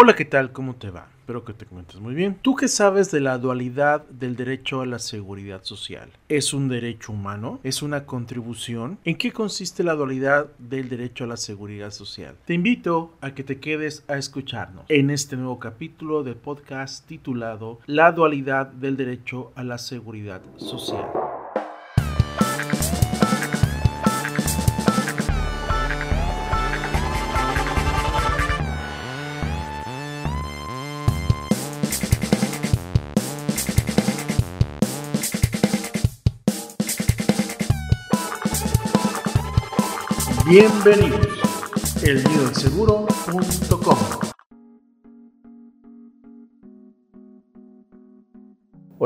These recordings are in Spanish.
Hola, ¿qué tal? ¿Cómo te va? Espero que te cuentes muy bien. ¿Tú qué sabes de la dualidad del derecho a la seguridad social? ¿Es un derecho humano? ¿Es una contribución? ¿En qué consiste la dualidad del derecho a la seguridad social? Te invito a que te quedes a escucharnos en este nuevo capítulo del podcast titulado La dualidad del derecho a la seguridad social. Bienvenidos, el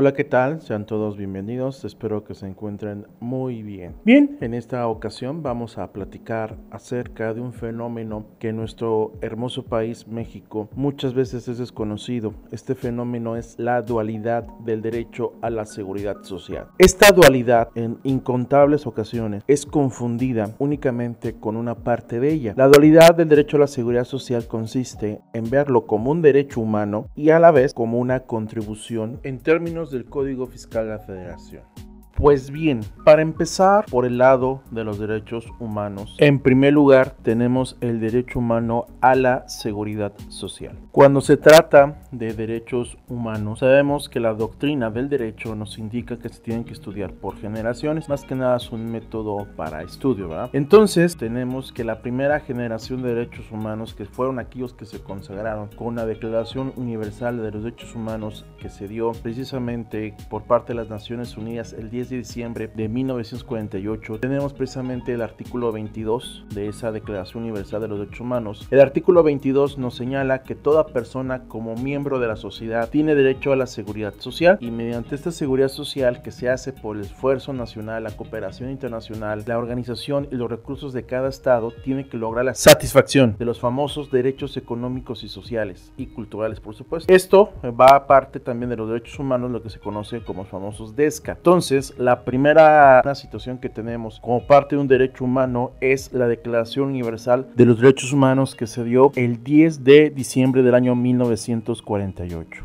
Hola, ¿qué tal? Sean todos bienvenidos. Espero que se encuentren muy bien. Bien, en esta ocasión vamos a platicar acerca de un fenómeno que en nuestro hermoso país, México, muchas veces es desconocido. Este fenómeno es la dualidad del derecho a la seguridad social. Esta dualidad en incontables ocasiones es confundida únicamente con una parte de ella. La dualidad del derecho a la seguridad social consiste en verlo como un derecho humano y a la vez como una contribución en términos del Código Fiscal de la Federación. Pues bien, para empezar por el lado de los derechos humanos, en primer lugar tenemos el derecho humano a la seguridad social. Cuando se trata de derechos humanos, sabemos que la doctrina del derecho nos indica que se tienen que estudiar por generaciones, más que nada es un método para estudio, ¿verdad? Entonces tenemos que la primera generación de derechos humanos, que fueron aquellos que se consagraron con la Declaración Universal de los Derechos Humanos que se dio precisamente por parte de las Naciones Unidas el 10 de diciembre de 1948 tenemos precisamente el artículo 22 de esa Declaración Universal de los Derechos Humanos. El artículo 22 nos señala que toda persona como miembro de la sociedad tiene derecho a la seguridad social y mediante esta seguridad social que se hace por el esfuerzo nacional, la cooperación internacional, la organización y los recursos de cada estado tiene que lograr la satisfacción de los famosos derechos económicos y sociales y culturales, por supuesto. Esto va aparte también de los derechos humanos, lo que se conoce como los famosos DESCA. Entonces, la primera situación que tenemos como parte de un derecho humano es la Declaración Universal de los Derechos Humanos que se dio el 10 de diciembre del año 1948.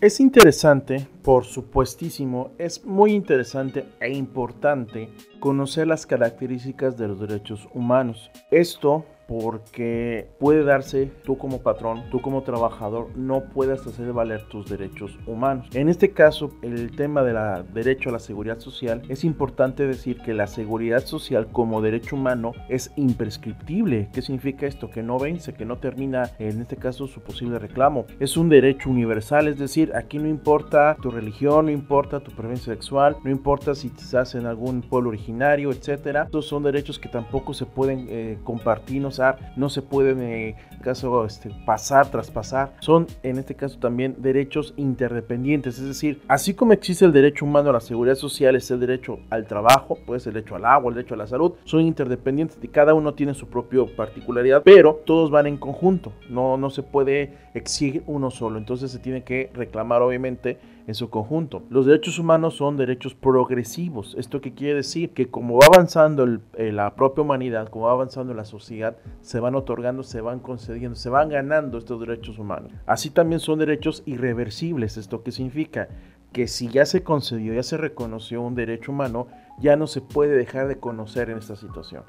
Es interesante, por supuestísimo, es muy interesante e importante conocer las características de los derechos humanos. Esto porque puede darse tú como patrón, tú como trabajador, no puedas hacer valer tus derechos humanos. En este caso, el tema del derecho a la seguridad social, es importante decir que la seguridad social como derecho humano es imprescriptible. ¿Qué significa esto? Que no vence, que no termina, en este caso, su posible reclamo. Es un derecho universal, es decir, aquí no importa tu religión, no importa tu preferencia sexual, no importa si estás en algún pueblo originario, etcétera. Estos son derechos que tampoco se pueden eh, compartirnos no se pueden en caso este, pasar, traspasar. Son en este caso también derechos interdependientes, es decir, así como existe el derecho humano a la seguridad social, es el derecho al trabajo, pues el derecho al agua, el derecho a la salud, son interdependientes y cada uno tiene su propia particularidad, pero todos van en conjunto, no, no se puede exigir uno solo, entonces se tiene que reclamar obviamente en conjunto. Los derechos humanos son derechos progresivos. ¿Esto qué quiere decir? Que como va avanzando eh, la propia humanidad, como va avanzando la sociedad, se van otorgando, se van concediendo, se van ganando estos derechos humanos. Así también son derechos irreversibles. ¿Esto qué significa? Que si ya se concedió, ya se reconoció un derecho humano, ya no se puede dejar de conocer en esta situación.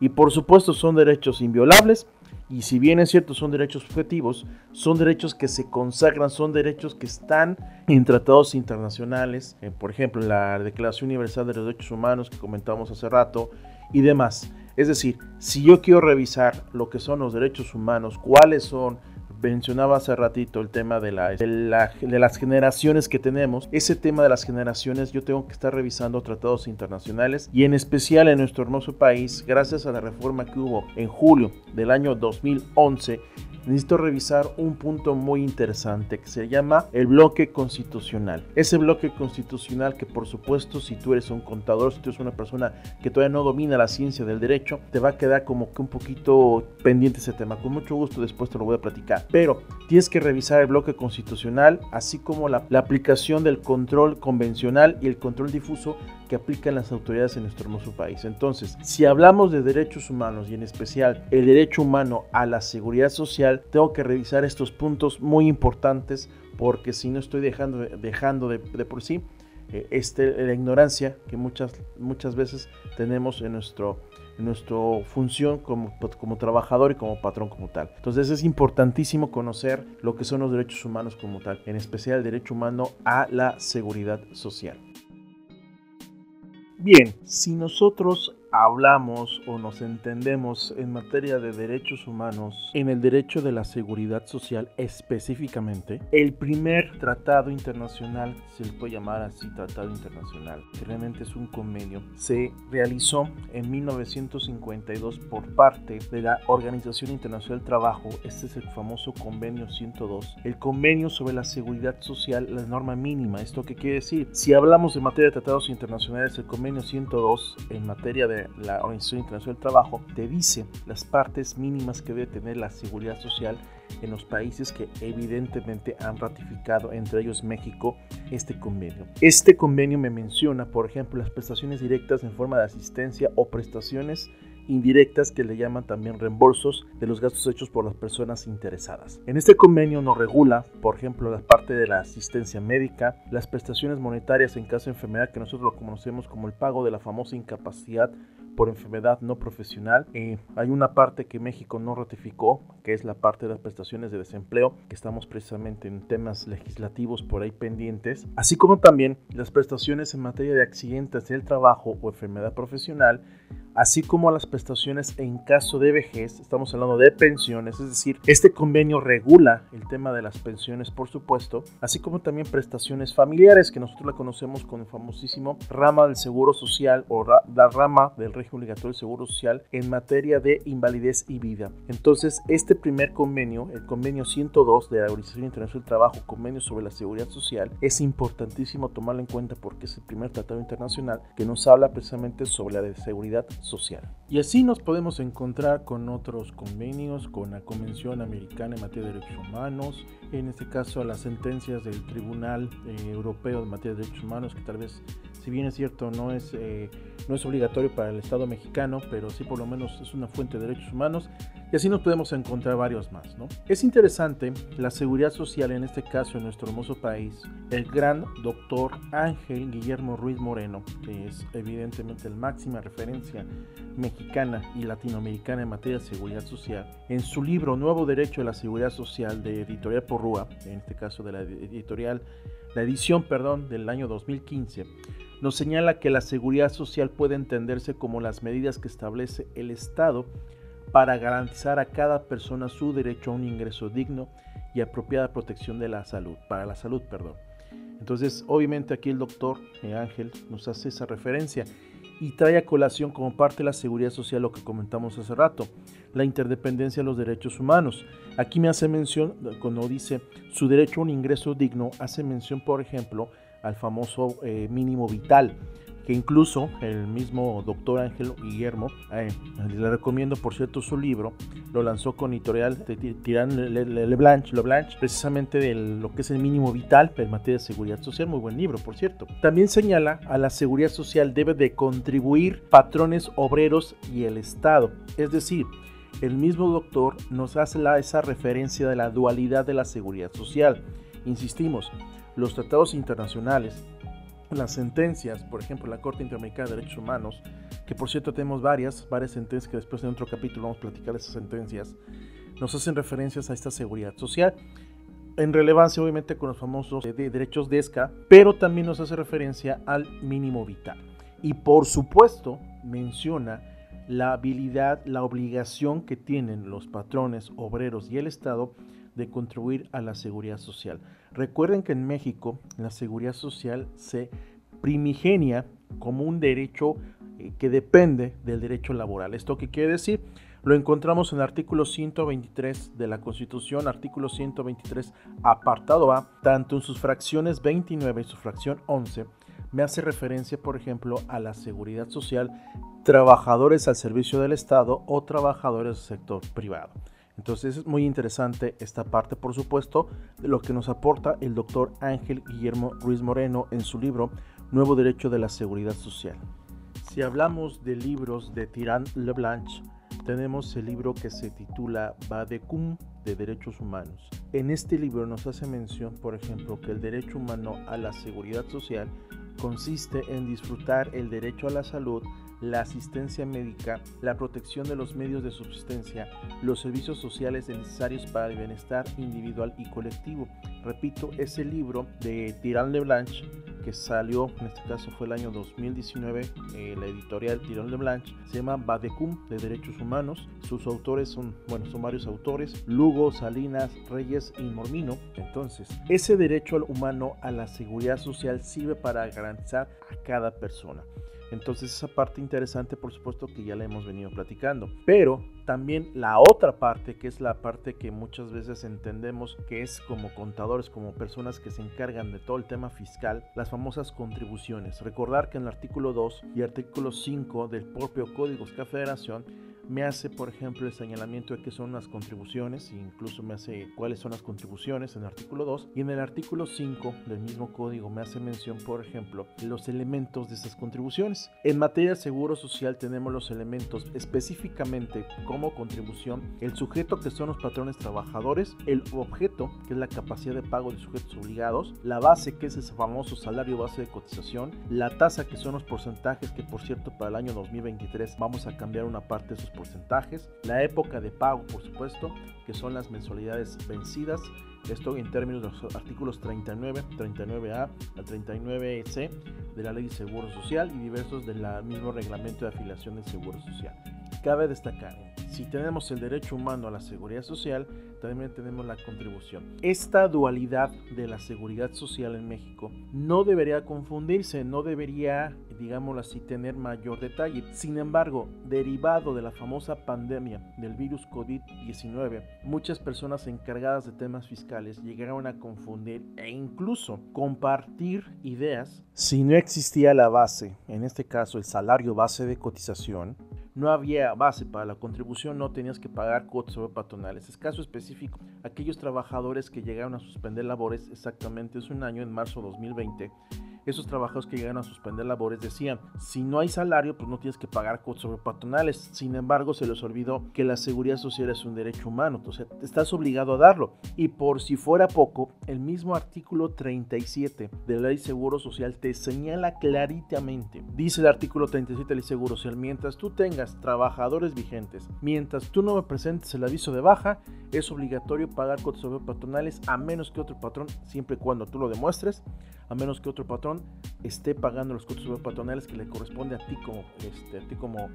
Y por supuesto son derechos inviolables y si bien es cierto son derechos objetivos, son derechos que se consagran, son derechos que están en tratados internacionales, eh, por ejemplo la Declaración Universal de los Derechos Humanos que comentamos hace rato y demás. Es decir, si yo quiero revisar lo que son los derechos humanos, cuáles son mencionaba hace ratito el tema de, la, de, las generaciones que tenemos. Ese tema de las generaciones yo tengo que estar revisando tratados internacionales y en especial en nuestro hermoso país, gracias a la reforma que hubo en julio del año 2011 necesito revisar un punto muy interesante que se llama el bloque constitucional. Ese bloque constitucional que por supuesto si tú eres un contador, si tú eres una persona que todavía no domina la ciencia del derecho, te va a quedar como que un poquito pendiente ese tema. Con mucho gusto después te lo voy a platicar. Pero tienes que revisar el bloque constitucional, así como la, aplicación del control convencional y el control difuso que aplican las autoridades en nuestro hermoso país. Entonces, si hablamos de derechos humanos y en especial el derecho humano a la seguridad social, tengo que revisar estos puntos muy importantes porque si no estoy dejando, dejando de, por sí eh, este, la ignorancia que muchas, muchas veces tenemos en nuestro nuestra función como, como trabajador y como patrón como tal. Entonces es importantísimo conocer lo que son los derechos humanos como tal, en especial el derecho humano a la seguridad social. Bien, si nosotros hablamos o nos entendemos en materia de derechos humanos, en el derecho de la seguridad social específicamente, el primer tratado internacional, se le puede llamar así tratado internacional, que realmente es un convenio, se realizó en 1952 por parte de la Organización Internacional del Trabajo, este es el famoso convenio 102, el convenio sobre la seguridad social, la norma mínima, esto qué quiere decir, si hablamos de materia de tratados internacionales, el convenio 102 en materia de la Organización Internacional del Trabajo te dice las partes mínimas que debe tener la seguridad social en los países que evidentemente han ratificado, entre ellos México, este convenio. Este convenio me menciona, por ejemplo, las prestaciones directas en forma de asistencia o prestaciones indirectas que le llaman también reembolsos de los gastos hechos por las personas interesadas. En este convenio nos regula, por ejemplo, la parte de la asistencia médica, las prestaciones monetarias en caso de enfermedad que nosotros lo conocemos como el pago de la famosa incapacidad por enfermedad no profesional. Eh, hay una parte que México no ratificó, que es la parte de las prestaciones de desempleo, que estamos precisamente en temas legislativos por ahí pendientes, así como también las prestaciones en materia de accidentes del trabajo o enfermedad profesional así como las prestaciones en caso de vejez, estamos hablando de pensiones, es decir, este convenio regula el tema de las pensiones, por supuesto, así como también prestaciones familiares, que nosotros la conocemos con el famosísimo rama del Seguro Social o la rama del régimen obligatorio del Seguro Social en materia de invalidez y vida. Entonces, este primer convenio, el convenio 102 de la Organización Internacional del Trabajo, convenio sobre la seguridad social, es importantísimo tomarlo en cuenta porque es el primer tratado internacional que nos habla precisamente sobre la seguridad social. Y así nos podemos encontrar con otros convenios, con la Convención Americana en materia de derechos humanos, en este caso las sentencias del Tribunal eh, Europeo en materia de derechos humanos, que tal vez, si bien es cierto, no es, eh, no es obligatorio para el Estado mexicano, pero sí por lo menos es una fuente de derechos humanos, y así nos podemos encontrar varios más. ¿no? Es interesante la seguridad social, en este caso en nuestro hermoso país, el gran doctor Ángel Guillermo Ruiz Moreno, que es evidentemente la máxima referencia mexicana y latinoamericana en materia de seguridad social, en su libro Nuevo Derecho a la Seguridad Social de Editorial Porrúa, en este caso de la editorial, la edición, perdón, del año 2015, nos señala que la seguridad social puede entenderse como las medidas que establece el Estado para garantizar a cada persona su derecho a un ingreso digno y apropiada protección de la salud, para la salud, perdón. Entonces, obviamente aquí el doctor eh, Ángel nos hace esa referencia y trae a colación como parte de la seguridad social lo que comentamos hace rato, la interdependencia de los derechos humanos. Aquí me hace mención, cuando dice su derecho a un ingreso digno, hace mención, por ejemplo, al famoso eh, mínimo vital que incluso el mismo doctor Ángel Guillermo, eh, le recomiendo por cierto su libro, lo lanzó con editorial de Tirán precisamente de lo que es el mínimo vital en materia de seguridad social, muy buen libro por cierto. También señala a la seguridad social debe de contribuir patrones obreros y el Estado, es decir, el mismo doctor nos hace la, esa referencia de la dualidad de la seguridad social. Insistimos, los tratados internacionales las sentencias, por ejemplo, la Corte Interamericana de Derechos Humanos, que por cierto tenemos varias, varias sentencias que después en otro capítulo vamos a platicar esas sentencias, nos hacen referencias a esta seguridad social. En relevancia, obviamente, con los famosos de derechos de ESCA, pero también nos hace referencia al mínimo vital. Y por supuesto, menciona la habilidad, la obligación que tienen los patrones, obreros y el Estado de contribuir a la seguridad social. Recuerden que en México la seguridad social se primigenia como un derecho eh, que depende del derecho laboral. ¿Esto qué quiere decir? Lo encontramos en el artículo 123 de la Constitución, artículo 123, apartado A, tanto en sus fracciones 29 y su fracción 11, me hace referencia, por ejemplo, a la seguridad social, trabajadores al servicio del Estado o trabajadores del sector privado. Entonces es muy interesante esta parte, por supuesto, de lo que nos aporta el doctor Ángel Guillermo Ruiz Moreno en su libro Nuevo Derecho de la Seguridad Social. Si hablamos de libros de Tirant Leblanc, tenemos el libro que se titula Badecum de Derechos Humanos. En este libro nos hace mención, por ejemplo, que el derecho humano a la seguridad social consiste en disfrutar el derecho a la salud, la asistencia médica, la protección de los medios de subsistencia, los servicios sociales necesarios para el bienestar individual y colectivo. Repito, ese libro de Tirán Leblanc que salió, en este caso fue el año 2019, eh, la editorial Tirán Leblanc, se llama Badecum de Derechos Humanos. Sus autores son, bueno, son varios autores, Lugo, Salinas, Reyes y Mormino. Entonces, ese derecho humano a la seguridad social sirve para garantizar a cada persona. Entonces esa parte interesante por supuesto que ya la hemos venido platicando. Pero también la otra parte, que es la parte que muchas veces entendemos que es como contadores, como personas que se encargan de todo el tema fiscal, las famosas contribuciones. Recordar que en el artículo 2 y artículo 5 del propio Código de Federación me hace, por ejemplo, el señalamiento de qué son las contribuciones, e incluso me hace cuáles son las contribuciones en el artículo 2, y en el artículo 5 del mismo código me hace mención, por ejemplo, los elementos de estas contribuciones. En materia de seguro social tenemos los elementos específicamente como contribución, el sujeto que son los patrones trabajadores, el objeto que es la capacidad de pago de sujetos obligados, la base que es ese famoso salario base de cotización, la tasa que son los porcentajes que por cierto para el año 2023 vamos a cambiar una parte de esos porcentajes, la época de pago, por supuesto, que son las mensualidades vencidas, esto en términos de los artículos 39, 39A a 39C de la Ley de Seguro Social y diversos del mismo reglamento de afiliación del Seguro Social. Cabe destacar, si tenemos el derecho humano a la seguridad social, también tenemos la contribución. Esta dualidad de la seguridad social en México no debería confundirse, no debería, digámoslo así, tener mayor detalle. Sin embargo, derivado de la famosa pandemia del virus COVID-19, muchas personas encargadas de temas fiscales llegaron a confundir e incluso compartir ideas si no existía la base, en este caso el salario base de cotización, no había base para la contribución, no tenías que pagar cuotas patronales. Es caso específico, aquellos trabajadores que llegaron a suspender labores exactamente hace un año, en marzo de 2020, esos trabajadores que llegan a suspender labores decían, si no hay salario, pues no tienes que pagar sobre patronales. Sin embargo, se les olvidó que la seguridad social es un derecho humano, entonces estás obligado a darlo. Y por si fuera poco, el mismo artículo 37 de la Ley Seguro Social te señala claritamente, dice el artículo 37 de la Ley Seguro Social, mientras tú tengas trabajadores vigentes, mientras tú no me presentes el aviso de baja, es obligatorio pagar cuotas sobre patronales a menos que otro patrón, siempre y cuando tú lo demuestres, a menos que otro patrón esté pagando los costos patronales que le corresponde a ti como, este, a ti como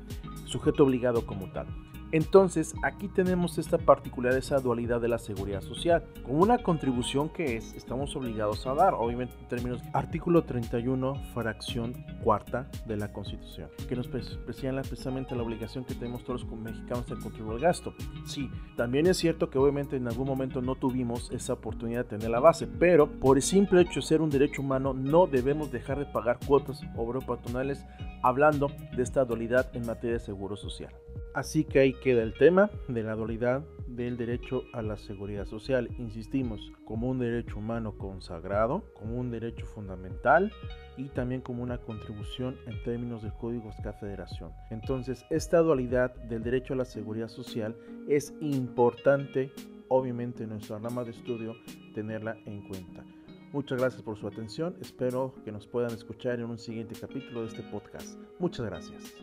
sujeto obligado como tal. Entonces, aquí tenemos esta particularidad, esa dualidad de la seguridad social, con una contribución que es, estamos obligados a dar, obviamente en términos artículo 31, fracción cuarta de la Constitución, que nos señala precisamente la obligación que tenemos todos los mexicanos de contribuir al gasto. Sí, también es cierto que obviamente en algún momento no tuvimos esa oportunidad de tener la base, pero por el simple hecho de ser un derecho humano no debemos dejar de pagar cuotas obreros patronales hablando de esta dualidad en materia de seguro social. Así que ahí queda el tema de la dualidad del derecho a la seguridad social. Insistimos, como un derecho humano consagrado, como un derecho fundamental y también como una contribución en términos del Código de Federación. Entonces, esta dualidad del derecho a la seguridad social es importante, obviamente, en nuestra rama de estudio, tenerla en cuenta. Muchas gracias por su atención. Espero que nos puedan escuchar en un siguiente capítulo de este podcast. Muchas gracias.